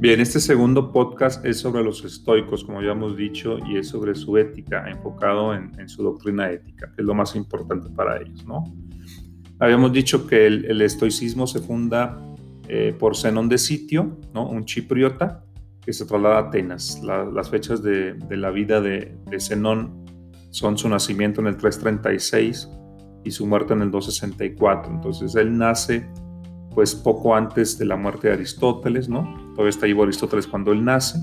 Bien, este segundo podcast es sobre los estoicos, como ya hemos dicho, y es sobre su ética, enfocado en, su doctrina ética, que es lo más importante para ellos, ¿no? Habíamos dicho que el, estoicismo se funda eh, por Zenón de Sitio, ¿no? un chipriota, que se traslada a Atenas. las fechas de, la vida de, de Zenón son su nacimiento en el 336 y su muerte en el 264. Entonces él nace pues poco antes de la muerte de Aristóteles, ¿no? Todavía está vivo Aristóteles cuando él nace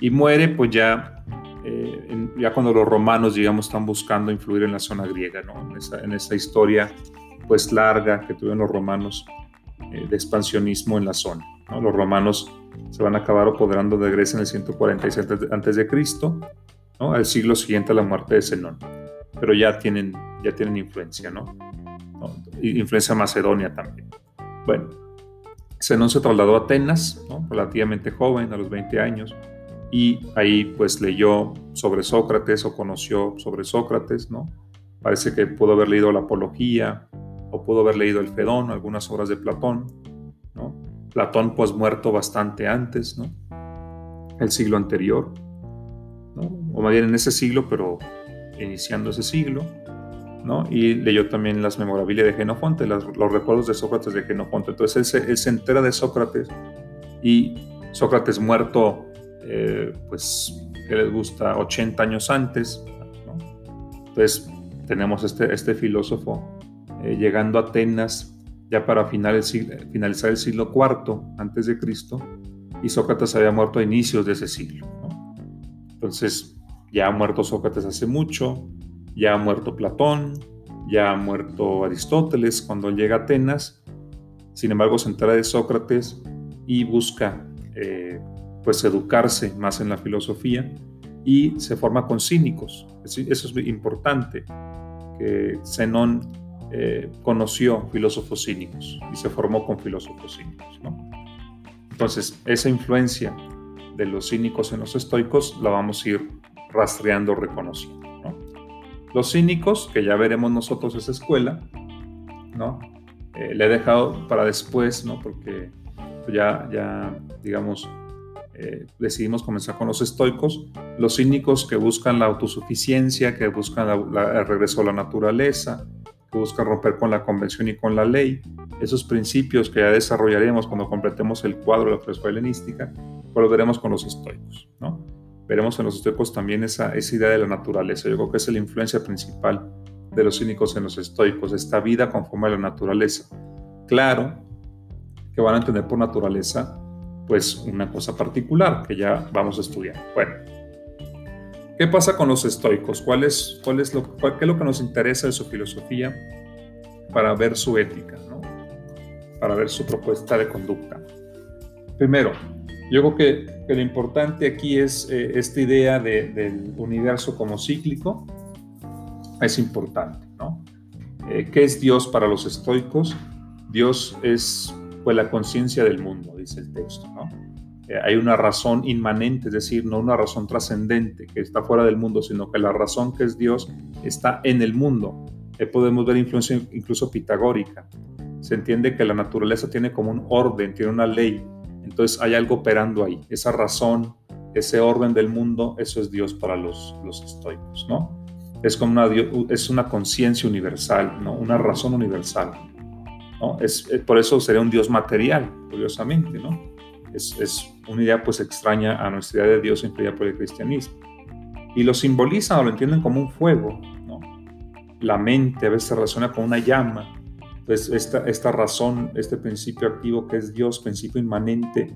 y muere pues ya, eh, ya cuando los romanos, digamos, están buscando influir en la zona griega, ¿no? En esa, en esa historia pues larga que tuvieron los romanos eh, de expansionismo en la zona. ¿no? Los romanos se van a acabar apoderando de Grecia en el 147 a.C., ¿no? al siglo siguiente a la muerte de Zenón. Pero ya tienen, ya tienen influencia, ¿no? Influencia macedonia también. Bueno, Zenón se trasladó a Atenas, relativamente joven, a los 20 años, y ahí pues leyó sobre Sócrates o conoció sobre Sócrates, ¿no? Parece que pudo haber leído la Apología o pudo haber leído el Fedón, algunas obras de Platón, ¿no? Platón pues muerto bastante antes, ¿no? El siglo anterior. O más bien en ese siglo, pero iniciando ese siglo. Y leyó también las memorabilia de Genofonte, los recuerdos de Sócrates de Genofonte. Entonces él se, entera de Sócrates y Sócrates muerto, eh, pues, que les gusta, 80 años antes, Entonces tenemos este, este filósofo eh, llegando a Atenas ya para finalizar el siglo IV antes de Cristo y Sócrates había muerto a inicios de ese siglo. Entonces ya ha muerto Sócrates hace mucho, ya ha muerto Platón, ya ha muerto Aristóteles cuando llega a Atenas, sin embargo se entera de Sócrates y busca eh, pues educarse más en la filosofía y se forma con cínicos. Eso es importante, que Zenón eh, conoció filósofos cínicos y se formó con filósofos cínicos. Entonces, esa influencia de los cínicos en los estoicos la vamos a ir rastreando, reconociendo. Los cínicos, que ya veremos nosotros esa escuela, ¿no? Eh, le he dejado para después, ¿no? Porque ya, ya digamos, eh, decidimos comenzar con los estoicos, los cínicos que buscan la autosuficiencia, que buscan el regreso a la naturaleza, que buscan romper con la convención y con la ley, esos principios que ya desarrollaremos cuando completemos el cuadro de la filosofía helenística, pues veremos con los estoicos, ¿no? Veremos en los estoicos también esa, esa idea de la naturaleza. Yo creo que es la influencia principal de los cínicos en los estoicos, esta vida conforme a la naturaleza. Claro que van a entender por naturaleza pues una cosa particular que ya vamos a estudiar. Bueno, ¿qué pasa con los estoicos? ¿Cuál es, lo, ¿Qué es lo que nos interesa de su filosofía para ver su ética, ¿no? para ver su propuesta de conducta? Primero, yo creo que, lo importante aquí es eh, esta idea del universo como cíclico. Es importante, ¿no? Eh, ¿Qué es Dios para los estoicos? Dios es pues, la conciencia del mundo, dice el texto, ¿no? Eh, hay una razón inmanente, es decir, no una razón trascendente que está fuera del mundo, sino que la razón que es Dios está en el mundo. podemos ver influencia incluso pitagórica. Se entiende que la naturaleza tiene como un orden, tiene una ley, entonces hay algo operando ahí, esa razón, ese orden del mundo, eso es Dios para los, los estoicos, ¿no? Es como una, es una conciencia universal, ¿no? Una razón universal, ¿no? Es, eh, por eso sería un Dios material, curiosamente, ¿no? Es, es una idea pues extraña a nuestra idea de Dios incluida por el cristianismo. Y lo simbolizan o lo entienden como un fuego, ¿no? La mente a veces se relaciona con una llama, pues esta, esta razón, este principio activo que es Dios, principio inmanente,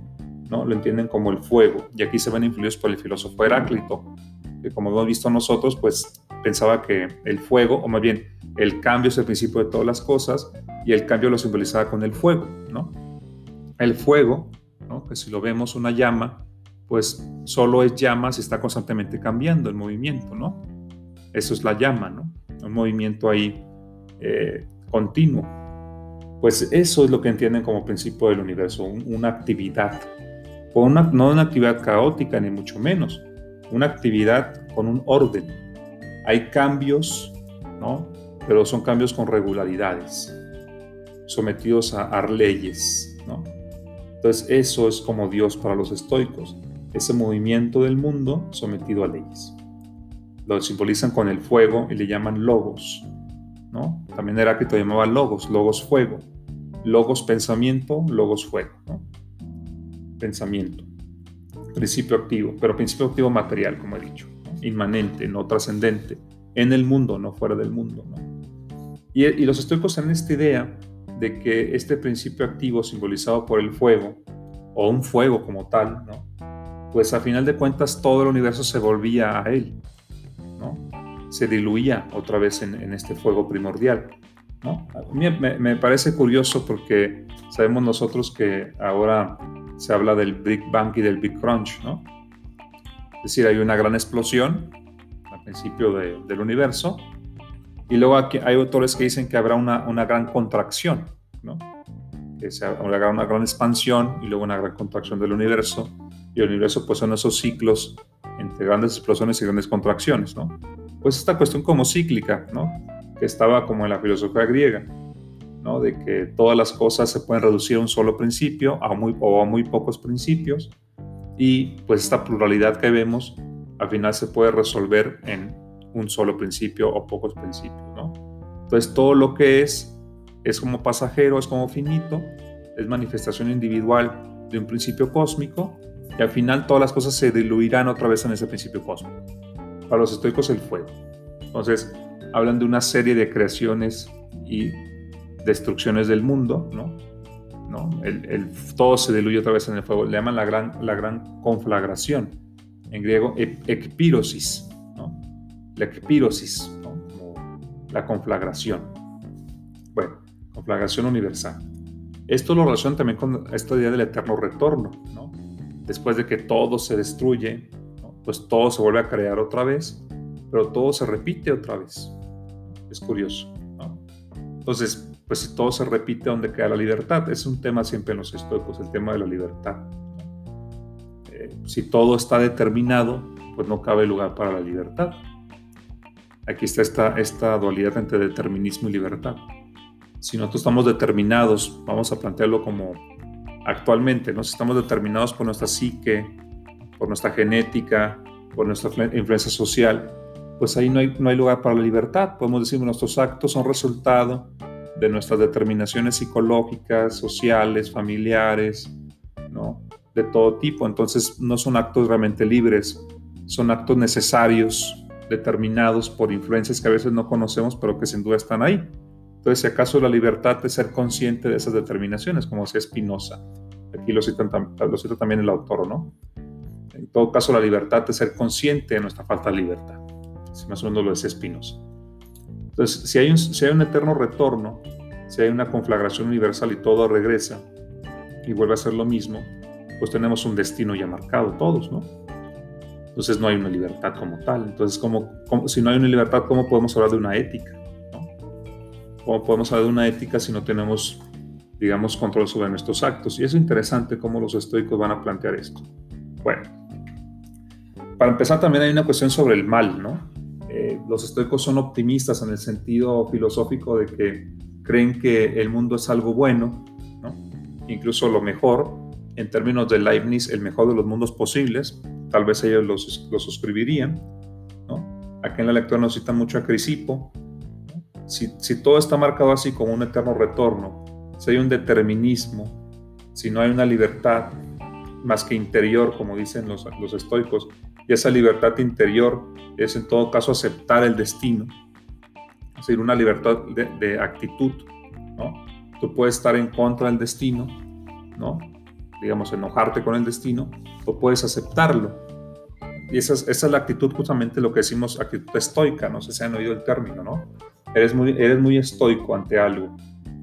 ¿no? Lo entienden como el fuego. Y aquí se ven influidos por el filósofo Heráclito, que como hemos visto nosotros, pues pensaba que el fuego, o más bien el cambio es el principio de todas las cosas, y el cambio lo simbolizaba con el fuego, ¿no? El fuego, ¿no? Que si lo vemos una llama, pues solo es llama si está constantemente cambiando el movimiento, ¿no? Eso es la llama, ¿no? Un movimiento ahí eh, continuo. Pues eso es lo que entienden como principio del universo, una actividad. No una actividad caótica, ni mucho menos. Una actividad con un orden. Hay cambios, ¿no? Pero son cambios con regularidades, sometidos a, leyes, ¿no? Entonces eso es como Dios para los estoicos, ese movimiento del mundo sometido a leyes. Lo simbolizan con el fuego y le llaman logos. ¿No? También Heráclito llamaba logos, logos fuego, logos pensamiento, logos fuego. Pensamiento, principio activo, pero principio activo material, como he dicho, inmanente, no trascendente, en el mundo, no fuera del mundo. Y, y los estoicos tienen esta idea de que este principio activo simbolizado por el fuego, o un fuego como tal, pues a final de cuentas todo el universo se volvía a él. Se diluía otra vez en, este fuego primordial. ¿no? Me, parece curioso porque sabemos nosotros que ahora se habla del Big Bang y del Big Crunch, ¿no? Es decir, hay una gran explosión al principio del universo y luego hay autores que dicen que habrá una, una gran contracción, ¿no? que se habrá una gran expansión y luego una gran contracción del universo. Y el universo pues son esos ciclos entre grandes explosiones y grandes contracciones, ¿no? Pues esta cuestión como cíclica, ¿no? Que estaba como en la filosofía griega, ¿no? De que todas las cosas se pueden reducir a un solo principio a muy, o a muy pocos principios y pues esta pluralidad que vemos al final se puede resolver en un solo principio o pocos principios, ¿no? Entonces todo lo que es es como pasajero, es como finito, es manifestación individual de un principio cósmico y al final todas las cosas se diluirán otra vez en ese principio cósmico. Para los estoicos el fuego. Entonces hablan de una serie de creaciones y destrucciones del mundo, ¿no? ¿No? Todo se diluye otra vez en el fuego. Le llaman la gran, la gran conflagración. En griego, ekpirosis, ¿no? La ekpirosis, ¿no? La conflagración. Bueno, conflagración universal. Esto lo relaciona también con esta idea del eterno retorno, ¿no? Después de que todo se destruye, pues todo se vuelve a crear otra vez, pero todo se repite otra vez. Es curioso, ¿no? Entonces, pues si todo se repite, ¿dónde queda la libertad? Es un tema siempre en los estoicos, el tema de la libertad. Eh, si todo está determinado, pues no cabe lugar para la libertad. Aquí está esta, dualidad entre determinismo y libertad si nosotros estamos determinados, vamos a plantearlo como actualmente, ¿no? si estamos determinados por nuestra psique, por nuestra genética, por nuestra influencia social, pues ahí no hay, no hay lugar para la libertad. Podemos decir que nuestros actos son resultado de nuestras determinaciones psicológicas, sociales, familiares, ¿no? de todo tipo. Entonces no son actos realmente libres, son actos necesarios, determinados por influencias que a veces no conocemos, pero que sin duda están ahí. Entonces, si acaso la libertad de ser consciente de esas determinaciones, como decía Spinoza, aquí lo, cita también el autor, ¿no? En todo caso, la libertad de ser consciente de nuestra falta de libertad, si más o menos lo decía Spinoza. Entonces, si hay, un, si hay un eterno retorno, si hay una conflagración universal y todo regresa y vuelve a ser lo mismo, pues tenemos un destino ya marcado todos, ¿no? Entonces no hay una libertad como tal. Entonces, ¿cómo, si no hay una libertad, ¿cómo podemos hablar de una ética? ¿Cómo podemos hablar de una ética si no tenemos, digamos, control sobre nuestros actos? Y es interesante cómo los estoicos van a plantear esto. Bueno, para empezar también hay una cuestión sobre el mal, ¿no? Eh, los estoicos son optimistas en el sentido filosófico de que creen que el mundo es algo bueno, ¿no? incluso lo mejor, en términos de Leibniz, el mejor de los mundos posibles, tal vez ellos lo suscribirían. Aquí en la lectura nos cita mucho a Crisipo, si, todo está marcado así como un eterno retorno, si hay un determinismo, si no hay una libertad más que interior, como dicen los estoicos, y esa libertad interior es en todo caso aceptar el destino, es decir, una libertad de, actitud, ¿no? Tú puedes estar en contra del destino, ¿no? Digamos, enojarte con el destino, o puedes aceptarlo. Y esa es, esa es la actitud, justamente lo que decimos actitud estoica, no sé si han oído el término, ¿no? Eres muy, eres muy estoico ante algo.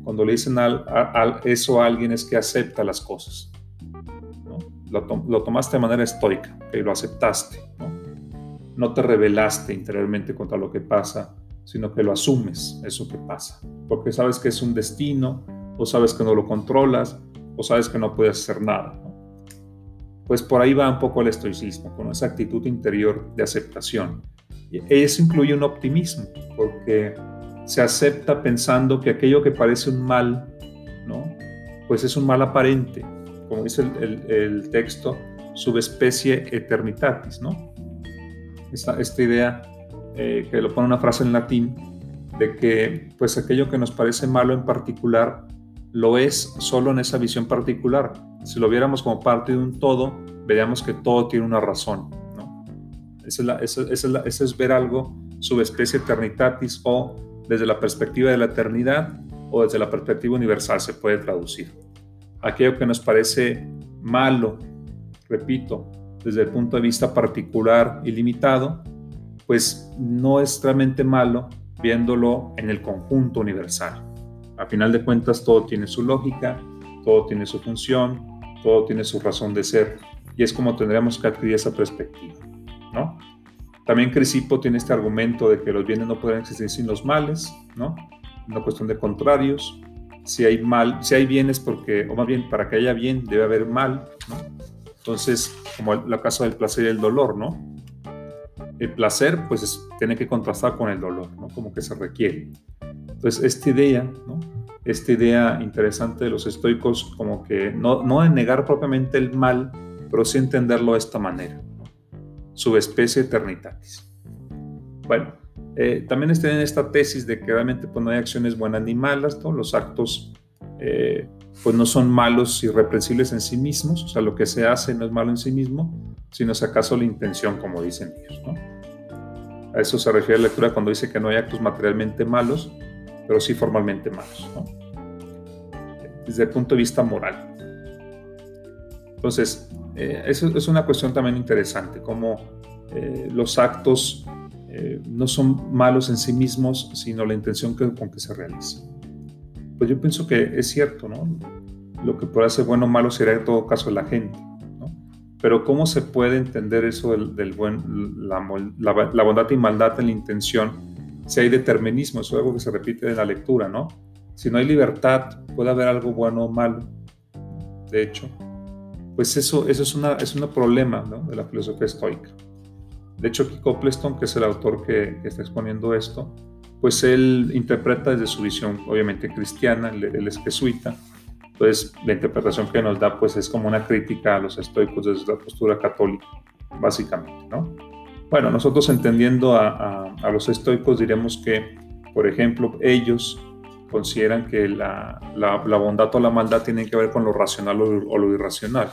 Cuando le dicen al, eso a alguien es que acepta las cosas. ¿No? Lo, tomaste de manera estoica, que lo aceptaste. ¿no? no te rebelaste interiormente contra lo que pasa, sino que lo asumes, eso que pasa. Porque sabes que es un destino, o sabes que no lo controlas, o sabes que no puedes hacer nada. Pues por ahí va un poco el estoicismo, con esa actitud interior de aceptación. Y eso incluye un optimismo, porque se acepta pensando que aquello que parece un mal, ¿no? Pues es un mal aparente, como dice el, texto, subespecie eternitatis, ¿no? Esta, esta idea eh, que lo pone una frase en latín, de que pues aquello que nos parece malo en particular lo es solo en esa visión particular. Si lo viéramos como parte de un todo, veríamos que todo tiene una razón. ¿no? Esa, es es es ver algo subespecie eternitatis o desde la perspectiva de la eternidad o desde la perspectiva universal se puede traducir. Aquello que nos parece malo, repito, desde el punto de vista particular y limitado, pues no es realmente malo viéndolo en el conjunto universal. A final de cuentas, todo tiene su lógica, todo tiene su función, todo tiene su razón de ser, y es como tendríamos que adquirir esa perspectiva, ¿no? También Crisipo tiene este argumento de que los bienes no pueden existir sin los males, ¿no? Una cuestión de contrarios. Si hay mal, si hay bienes porque, o más bien, para que haya bien debe haber mal, ¿no? Entonces, como el, caso del placer y el dolor, ¿no? El placer, pues, tiene que contrastar con el dolor, ¿no? Como que se requiere. Entonces, esta idea, ¿no? Esta idea interesante de los estoicos, como que no, no de negar propiamente el mal, pero sí entenderlo de esta manera subespecie eternitatis. Bueno, eh, también está en esta tesis de que realmente pues, no hay acciones buenas ni malas, todos los actos eh, pues no son malos y reprensibles en sí mismos, o sea, lo que se hace no es malo en sí mismo, sino es acaso la intención, como dicen ellos. ¿no? A eso se refiere la lectura cuando dice que no hay actos materialmente malos, pero sí formalmente malos, ¿no? desde el punto de vista moral. Entonces, eh, eso es una cuestión también interesante, cómo eh, los actos eh, no son malos en sí mismos, sino la intención con que se realiza. Pues yo pienso que es cierto, ¿no? Lo que puede ser bueno o malo será en todo caso la gente, ¿no? Pero ¿cómo se puede entender eso del, buen, la, bondad y maldad en la intención si hay determinismo? Eso es algo que se repite en la lectura, ¿no? Si no hay libertad, puede haber algo bueno o malo. De hecho, pues eso, es un problema de la filosofía estoica. De hecho, Copleston, que es el autor que, está exponiendo esto, pues él interpreta desde su visión, obviamente cristiana, él, es jesuita, pues la interpretación que nos da pues es como una crítica a los estoicos desde la postura católica, básicamente, ¿no? Bueno, nosotros entendiendo a, los estoicos diremos que, por ejemplo, ellos consideran que la, bondad o la maldad tienen que ver con lo racional o, lo irracional.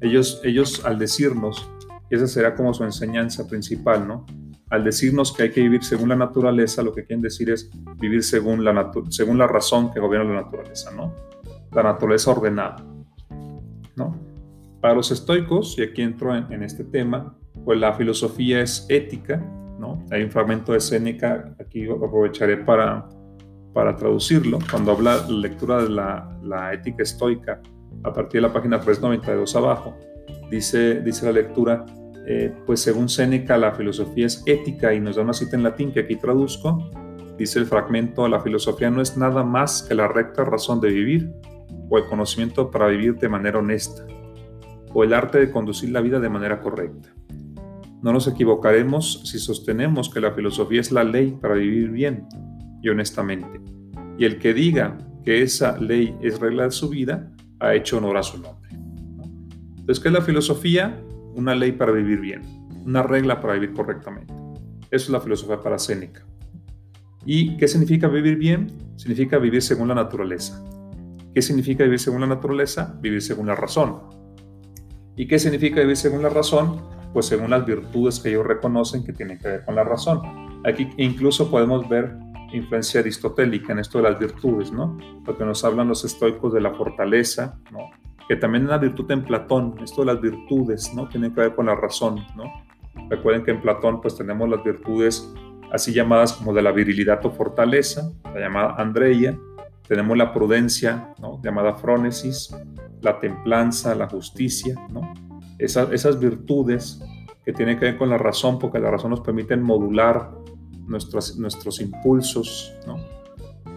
Ellos, ellos al decirnos, esa será como su enseñanza principal, ¿no? al decirnos que hay que vivir según la naturaleza, lo que quieren decir es vivir según la, la razón que gobierna la naturaleza, ¿no? la naturaleza ordenada. ¿no? Para los estoicos, y aquí entro en, este tema, pues la filosofía es ética, ¿no? Hay un fragmento de Séneca, aquí aprovecharé para, traducirlo, cuando habla la lectura de la, ética estoica a partir de la página 392 abajo, dice la lectura, eh, pues según Séneca la filosofía es ética y nos da una cita en latín que aquí traduzco, dice el fragmento, la filosofía no es nada más que la recta razón de vivir o el conocimiento para vivir de manera honesta o el arte de conducir la vida de manera correcta. No nos equivocaremos si sostenemos que la filosofía es la ley para vivir bien y honestamente. Y el que diga que esa ley es regla de su vida, ha hecho honor a su nombre. Entonces, ¿qué es la filosofía? Una ley para vivir bien, una regla para vivir correctamente. Eso es la filosofía para Séneca. ¿Y qué significa vivir bien? Significa vivir según la naturaleza. ¿Qué significa vivir según la naturaleza? Vivir según la razón. ¿Y qué significa vivir según la razón? Pues según las virtudes que ellos reconocen que tienen que ver con la razón. Aquí incluso podemos ver influencia aristotélica en esto de las virtudes, ¿no? Porque nos hablan los estoicos de la fortaleza, ¿no? Que también es una virtud en Platón, esto de las virtudes, ¿no? Tiene que ver con la razón, ¿no? Recuerden que en Platón pues tenemos las virtudes así llamadas como de la virilidad o fortaleza, la llamada Andreia, tenemos la prudencia, ¿no? llamada frónesis, la templanza, la justicia, ¿no? Esas, esas virtudes que tienen que ver con la razón, porque la razón nos permite modular nuestros, nuestros impulsos. ¿no?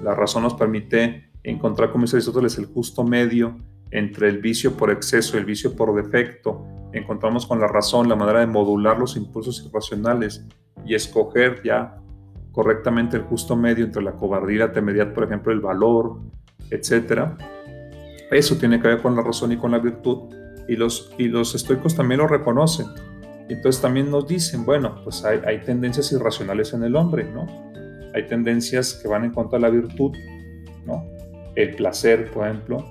La razón nos permite encontrar, como dice Aristóteles, el justo medio entre el vicio por exceso y el vicio por defecto. Encontramos con la razón la manera de modular los impulsos irracionales y escoger ya correctamente el justo medio entre la cobardía, la temeridad, por ejemplo, el valor, etc. Eso tiene que ver con la razón y con la virtud. Y los, y los estoicos también lo reconocen. Entonces también nos dicen, bueno, pues hay, hay tendencias irracionales en el hombre, ¿no? Hay tendencias que van en contra de la virtud, ¿no? El placer, por ejemplo,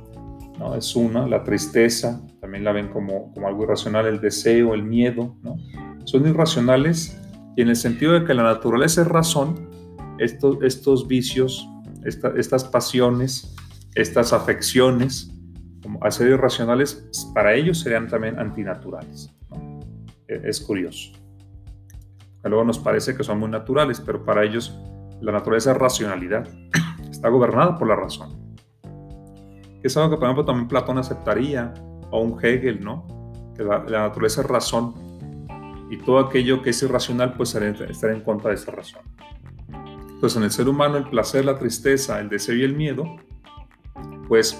¿no? Es una, la tristeza, también la ven como, como algo irracional, el deseo, el miedo, ¿no? Son irracionales y en el sentido de que la naturaleza es razón, estos, estos vicios, estas pasiones, estas afecciones, como a ser irracionales, para ellos serían también antinaturales. E, es curioso. Luego nos parece que son muy naturales, pero para ellos la naturaleza es racionalidad, está gobernada por la razón. Es algo que, por ejemplo, también Platón aceptaría, o un Hegel, ¿no? Que la, naturaleza es razón, y todo aquello que es irracional, pues estará en contra de esa razón. Entonces, en el ser humano, el placer, la tristeza, el deseo y el miedo, pues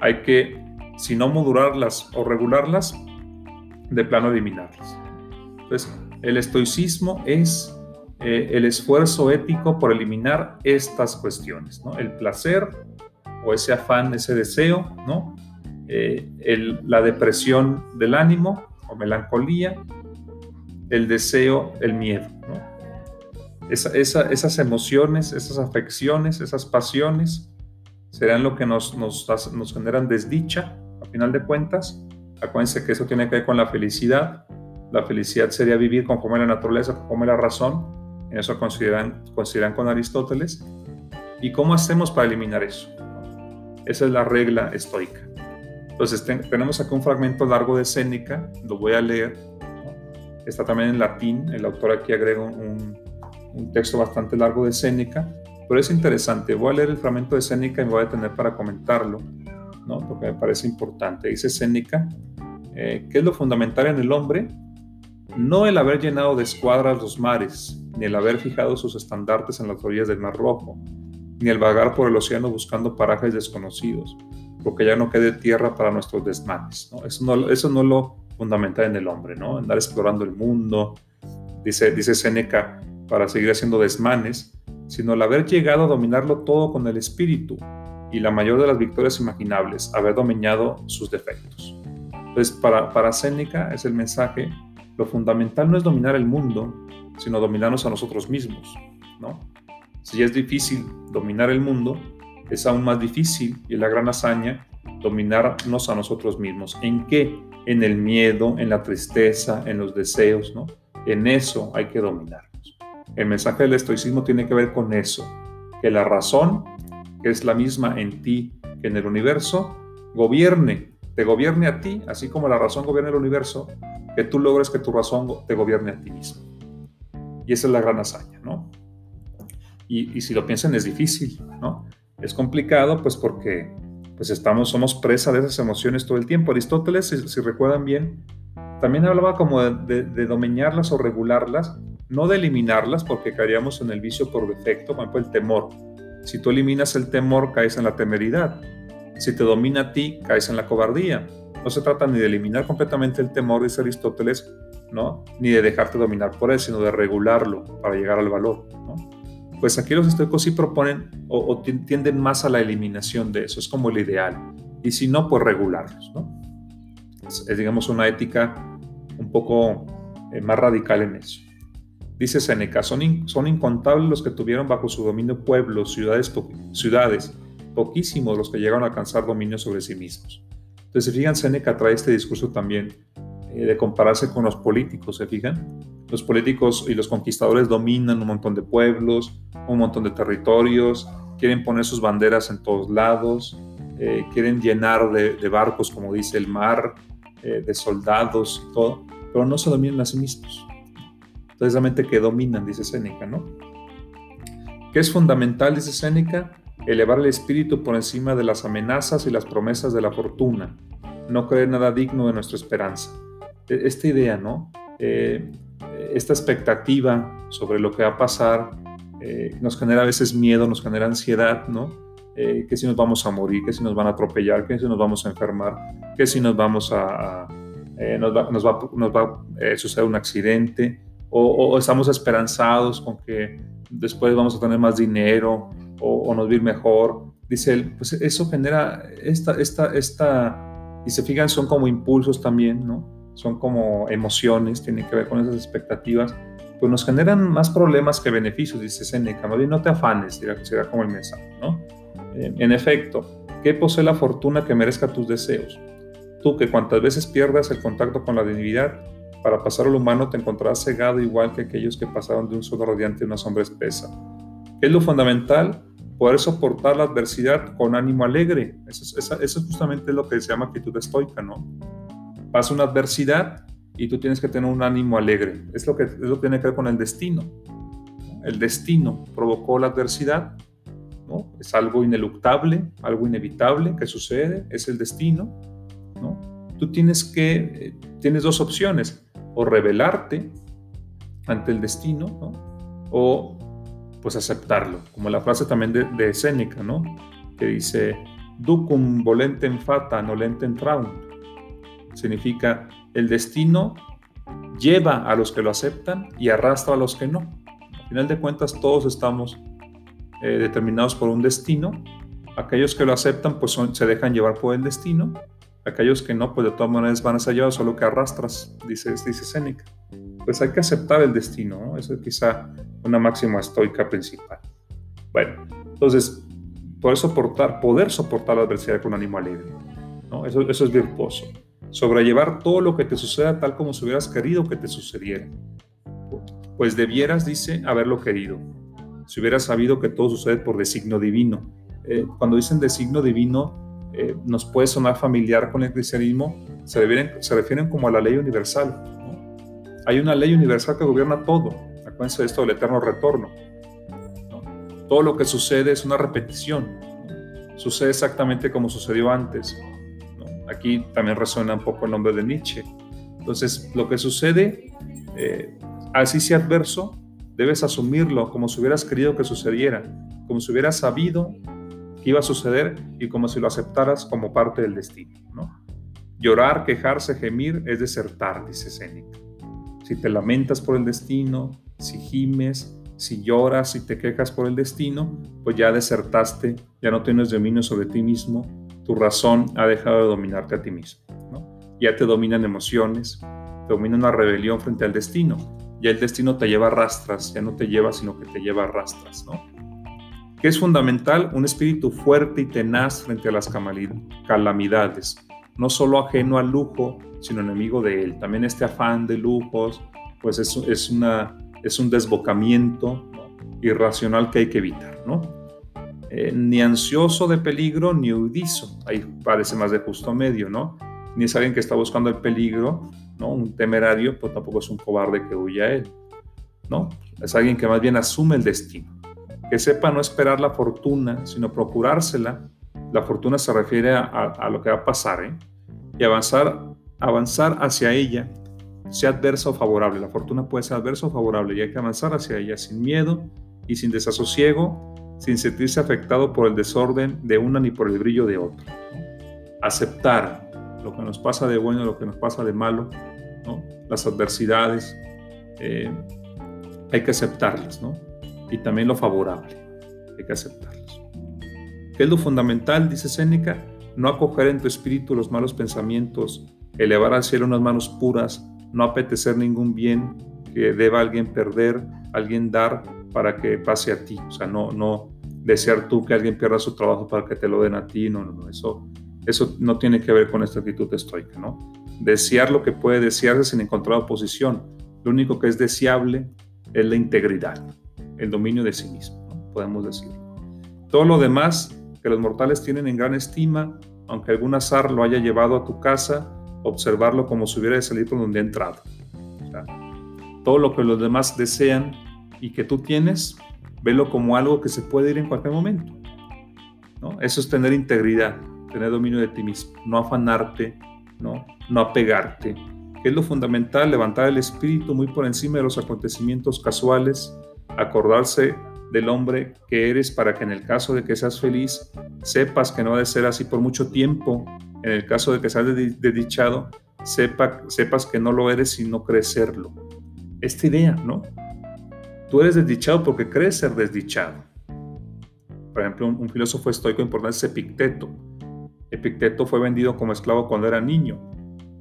hay que, si no modularlas o regularlas, de plano eliminarlas. Entonces, el estoicismo es eh, el esfuerzo ético por eliminar estas cuestiones, ¿no? El placer o ese afán, ese deseo, ¿no? Eh, la depresión del ánimo o melancolía, el deseo, el miedo, ¿no? esas emociones, esas afecciones, esas pasiones serán lo que nos, nos, nos generan desdicha, a final de cuentas. Acuérdense que eso tiene que ver con la felicidad. La felicidad sería vivir conforme a la naturaleza, conforme a la razón. En eso consideran, consideran con Aristóteles. ¿Y cómo hacemos para eliminar eso? Esa es la regla estoica. Entonces tenemos aquí un fragmento largo de Séneca, lo voy a leer. Está también en latín, el autor aquí agrega un, texto bastante largo de Séneca, pero es interesante. Voy a leer el fragmento de Séneca y me voy a detener para comentarlo, porque me parece importante. Dice Séneca, eh, ¿qué es lo fundamental en el hombre? No el haber llenado de escuadras los mares, ni el haber fijado sus estandartes en las orillas del Mar Rojo, ni el vagar por el océano buscando parajes desconocidos, porque ya no quede tierra para nuestros desmanes. Eso, no, es lo fundamental en el hombre, ¿no? andar explorando el mundo. Dice, dice Séneca, para seguir haciendo desmanes, sino el haber llegado a dominarlo todo con el espíritu y la mayor de las victorias imaginables, haber dominado sus defectos. Entonces, para, para Séneca es el mensaje, lo fundamental no es dominar el mundo, sino dominarnos a nosotros mismos, ¿no? Si es difícil dominar el mundo, es aún más difícil y es la gran hazaña dominarnos a nosotros mismos. ¿En qué? En el miedo, en la tristeza, en los deseos, ¿no? En eso hay que dominar. El mensaje del estoicismo tiene que ver con eso, que la razón, que es la misma en ti que en el universo, gobierne, te gobierne a ti, así como la razón gobierna el universo, que tú logres que tu razón te gobierne a ti mismo. Y esa es la gran hazaña, ¿no? Y, si lo piensan es difícil, ¿no? Es complicado, pues porque pues estamos, somos presa de esas emociones todo el tiempo. Aristóteles, si, recuerdan bien, también hablaba como de, de dominarlas o regularlas, no de eliminarlas porque caeríamos en el vicio por defecto, por ejemplo el temor. Si tú eliminas el temor, caes en la temeridad. Si te domina a ti, caes en la cobardía. No se trata ni de eliminar completamente el temor, dice Aristóteles, ¿no? ni de dejarte dominar por él, sino de regularlo para llegar al valor. Pues aquí los estoicos sí proponen o, tienden más a la eliminación de eso, es como el ideal. Y si no, pues regularlos. ¿no? Es, digamos, una ética un poco eh, más radical en eso. Dice Seneca, son, son incontables los que tuvieron bajo su dominio pueblos, ciudades, ciudades, poquísimos los que llegaron a alcanzar dominio sobre sí mismos. Entonces, se fijan, Seneca trae este discurso también eh, de compararse con los políticos, ¿se fijan? Los políticos y los conquistadores dominan un montón de pueblos, un montón de territorios, quieren poner sus banderas en todos lados, eh, quieren llenar de, barcos, como dice el mar, eh, de soldados todo, pero no se dominan a sí mismos precisamente que dominan, dice Séneca, ¿no? ¿Qué es fundamental, dice Séneca? Elevar el espíritu por encima de las amenazas y las promesas de la fortuna, no creer nada digno de nuestra esperanza. E, esta idea, ¿no? Eh, esta expectativa sobre lo que va a pasar eh, nos genera a veces miedo, nos genera ansiedad, ¿no? Eh, que si nos vamos a morir, que si nos van a atropellar, que si nos vamos a enfermar, que si nos vamos a, nos va, nos va, a suceder un accidente, o, estamos esperanzados con que después vamos a tener más dinero o, nos va a ir mejor dice él, pues eso genera esta, esta, esta, y se fijan, son como impulsos también, ¿no? Son como emociones, tienen que ver con esas expectativas, pues nos generan más problemas que beneficios, dice Seneca, no, no te afanes, será, como el mensaje, ¿no? En efecto, ¿qué posee la fortuna que merezca tus deseos? Tú que cuantas veces pierdas el contacto con la divinidad, para pasar al humano te encontrarás cegado igual que aquellos que pasaron de un solo radiante a una sombra espesa. ¿Qué es lo fundamental? Poder soportar la adversidad con ánimo alegre. Eso es, eso es justamente lo que se llama actitud estoica, ¿no? Pasa una adversidad y tú tienes que tener un ánimo alegre. Es lo que, es lo tiene que ver con el destino. El destino provocó la adversidad, ¿no? Es algo ineluctable, algo inevitable que sucede, es el destino, ¿no? Tú tienes que, eh, tienes dos opciones, o rebelarte ante el destino, ¿no? O pues aceptarlo, como la frase también de, de ¿no? Que dice, ducum volentem fata nolentem traum. Significa, el destino lleva a los que lo aceptan y arrastra a los que no. Al final de cuentas, todos estamos eh, determinados por un destino. Aquellos que lo aceptan, pues se dejan llevar por el destino. Aquellos que no, pues de todas maneras van a ser llevados, solo que arrastras, dice, dice Séneca. Pues hay que aceptar el destino, ¿no? Eso es quizá una máxima estoica principal. Bueno, entonces, poder soportar, poder soportar la adversidad con ánimo alegre, ¿no? Eso, eso es virtuoso. Sobrellevar todo lo que te suceda tal como si hubieras querido que te sucediera. Pues debieras, dice, haberlo querido. Si hubieras sabido que todo sucede por designio divino. Eh, cuando dicen designio divino, eh, nos puede sonar familiar con el cristianismo, se refieren, se refieren como a la ley universal. Hay una ley universal que gobierna todo Acuérdense de esto del eterno retorno. Todo lo que sucede es una repetición. Sucede exactamente como sucedió antes. Aquí también resuena un poco el nombre de Nietzsche. Entonces, lo que sucede, eh, así sea adverso, debes asumirlo como si hubieras querido que sucediera, como si hubieras sabido que iba a suceder y como si lo aceptaras como parte del destino. Llorar, quejarse, gemir es desertar, dice Séneca. Si te lamentas por el destino, si gimes, si lloras, si te quejas por el destino, pues ya desertaste, ya no tienes dominio sobre ti mismo, tu razón ha dejado de dominarte a ti mismo. Ya te dominan emociones, te domina una rebelión frente al destino. Ya el destino te lleva a rastras, ya no te lleva, sino que te lleva a rastras. ¿no? ¿Qué es fundamental? Un espíritu fuerte y tenaz frente a las calamidades, no solo ajeno al lujo, sino enemigo de él. También este afán de lujos, pues es, es una es un desbocamiento irracional que hay que evitar, ¿no? Eh, ni ansioso de peligro ni huidizo, ahí parece más de justo medio, ¿no? Ni es alguien que está buscando el peligro, ¿no? Un temerario, pues tampoco es un cobarde que huye a él, ¿no? Es alguien que más bien asume el destino, que sepa no esperar la fortuna, sino procurársela. La fortuna se refiere a, a lo que va a pasar, ¿eh? Y avanzar, avanzar hacia ella sea adversa o favorable. La fortuna puede ser adversa o favorable y hay que avanzar hacia ella sin miedo y sin desasosiego, sin sentirse afectado por el desorden de una ni por el brillo de otra. Aceptar lo que nos pasa de bueno, lo que nos pasa de malo, las adversidades, eh, hay que aceptarlas, ¿no? y también lo favorable, hay que aceptarlas. ¿Qué es lo fundamental? Dice Séneca, no acoger en tu espíritu los malos pensamientos, elevar al cielo unas manos puras, no apetecer ningún bien que deba alguien perder, alguien dar para que pase a ti. O sea, no, no desear tú que alguien pierda su trabajo para que te lo den a ti. No, no, no. Eso, eso no tiene que ver con esta actitud estoica, ¿no? Desear lo que puede desearse sin encontrar oposición. Lo único que es deseable es la integridad, el dominio de sí mismo, podemos decir. Todo lo demás que los mortales tienen en gran estima, aunque algún azar lo haya llevado a tu casa, observarlo como si hubiera de salir por donde ha entrado. todo lo que los demás desean y que tú tienes, velo como algo que se puede ir en cualquier momento. ¿no? Eso es tener integridad, tener dominio de ti mismo, no afanarte, no, no apegarte. es lo fundamental? Levantar el espíritu muy por encima de los acontecimientos casuales, acordarse del hombre que eres para que en el caso de que seas feliz, sepas que no ha de ser así por mucho tiempo en el caso de que seas desdichado, sepa, sepas que no lo eres sin no crecerlo. Esta idea, ¿no? Tú eres desdichado porque crees ser desdichado. Por ejemplo, un, filósofo estoico importante es Epicteto. Epicteto fue vendido como esclavo cuando era niño.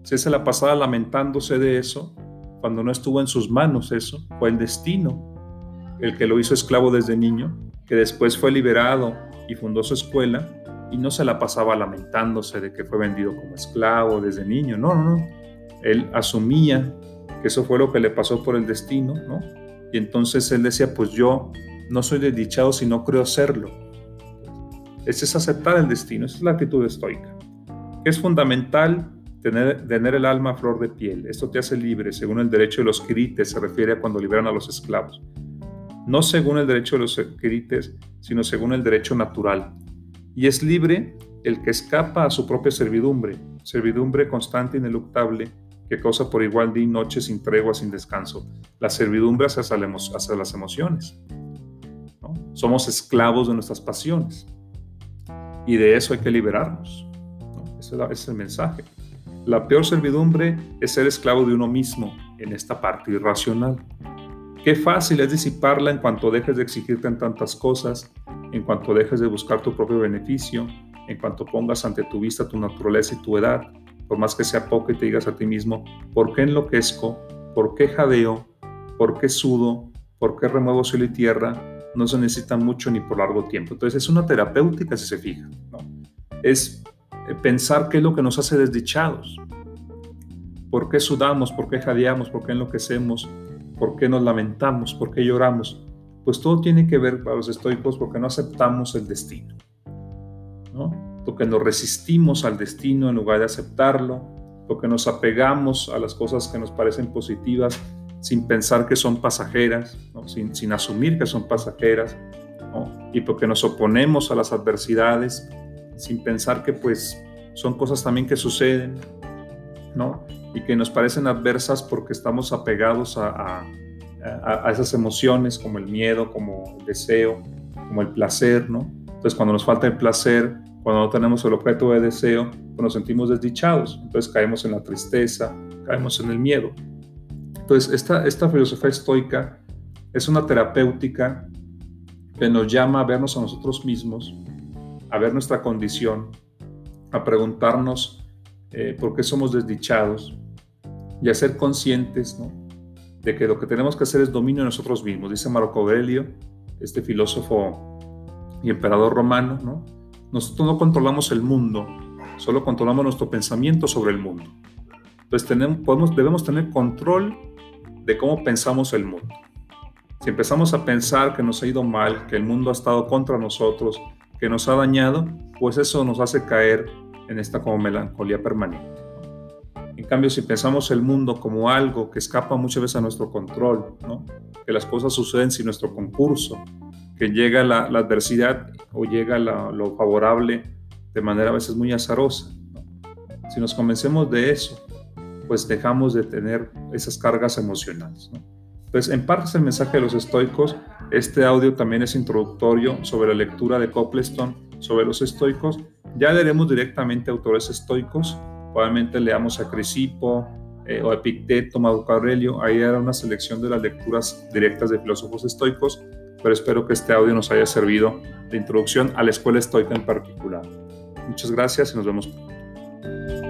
Se se la pasaba lamentándose de eso, cuando no estuvo en sus manos eso, fue el destino el que lo hizo esclavo desde niño, que después fue liberado y fundó su escuela y no se la pasaba lamentándose de que fue vendido como esclavo desde niño. No, no, no. Él asumía que eso fue lo que le pasó por el destino, ¿no? Y entonces él decía, pues yo no soy desdichado si no creo serlo. Ese es aceptar el destino, esa es la actitud estoica. Es fundamental tener, tener el alma a flor de piel. Esto te hace libre, según el derecho de los quirites, se refiere a cuando liberan a los esclavos. No según el derecho de los quirites, sino según el derecho natural y es libre el que escapa a su propia servidumbre, servidumbre constante e ineluctable que causa por igual día y noche sin tregua, sin descanso. La servidumbre hacia, las emociones. Somos esclavos de nuestras pasiones y de eso hay que liberarnos. Ese es el mensaje. La peor servidumbre es ser esclavo de uno mismo en esta parte irracional. Qué fácil es disiparla en cuanto dejes de exigirte en tantas cosas, en cuanto dejes de buscar tu propio beneficio, en cuanto pongas ante tu vista tu naturaleza y tu edad, por más que sea poco y te digas a ti mismo, ¿por qué enloquezco? ¿Por qué jadeo? ¿Por qué sudo? ¿Por qué remuevo cielo y tierra? No se necesita mucho ni por largo tiempo. Entonces es una terapéutica si se fija. Es eh, pensar qué es lo que nos hace desdichados. ¿Por qué sudamos? ¿Por qué jadeamos? ¿Por qué enloquecemos? ¿Por qué nos lamentamos? ¿Por qué lloramos? Pues todo tiene que ver para los estoicos porque no aceptamos el destino. ¿No? Porque nos resistimos al destino en lugar de aceptarlo, porque nos apegamos a las cosas que nos parecen positivas sin pensar que son pasajeras, sin, sin, asumir que son pasajeras, y porque nos oponemos a las adversidades sin pensar que pues son cosas también que suceden, ¿no? y que nos parecen adversas porque estamos apegados a, esas emociones como el miedo, como el deseo, como el placer, ¿no? Entonces cuando nos falta el placer, cuando no tenemos el objeto de deseo, pues nos sentimos desdichados, entonces caemos en la tristeza, caemos en el miedo. Entonces esta, esta filosofía estoica es una terapéutica que nos llama a vernos a nosotros mismos, a ver nuestra condición, a preguntarnos eh, por qué somos desdichados, y a ser conscientes de que lo que tenemos que hacer es dominio de nosotros mismos. Dice Marco Aurelio, este filósofo y emperador romano, ¿no? Nosotros no controlamos el mundo, solo controlamos nuestro pensamiento sobre el mundo. Entonces tenemos, podemos, debemos tener control de cómo pensamos el mundo. Si empezamos a pensar que nos ha ido mal, que el mundo ha estado contra nosotros, que nos ha dañado, pues eso nos hace caer en esta como melancolía permanente. En cambio, si pensamos el mundo como algo que escapa muchas veces a nuestro control, que las cosas suceden sin nuestro concurso, que llega la, adversidad o llega lo favorable de manera a veces muy azarosa. Si nos convencemos de eso, pues dejamos de tener esas cargas emocionales. Entonces, en parte es el mensaje de los estoicos. Este audio también es introductorio sobre la lectura de Copleston sobre los estoicos. Ya leeremos directamente autores estoicos Probablemente leamos a Crisipo eh, o Epicteto, Marco Aurelio. Ahí era una selección de las lecturas directas de filósofos estoicos, pero espero que este audio nos haya servido de introducción a la escuela estoica en particular. Muchas gracias y nos vemos pronto.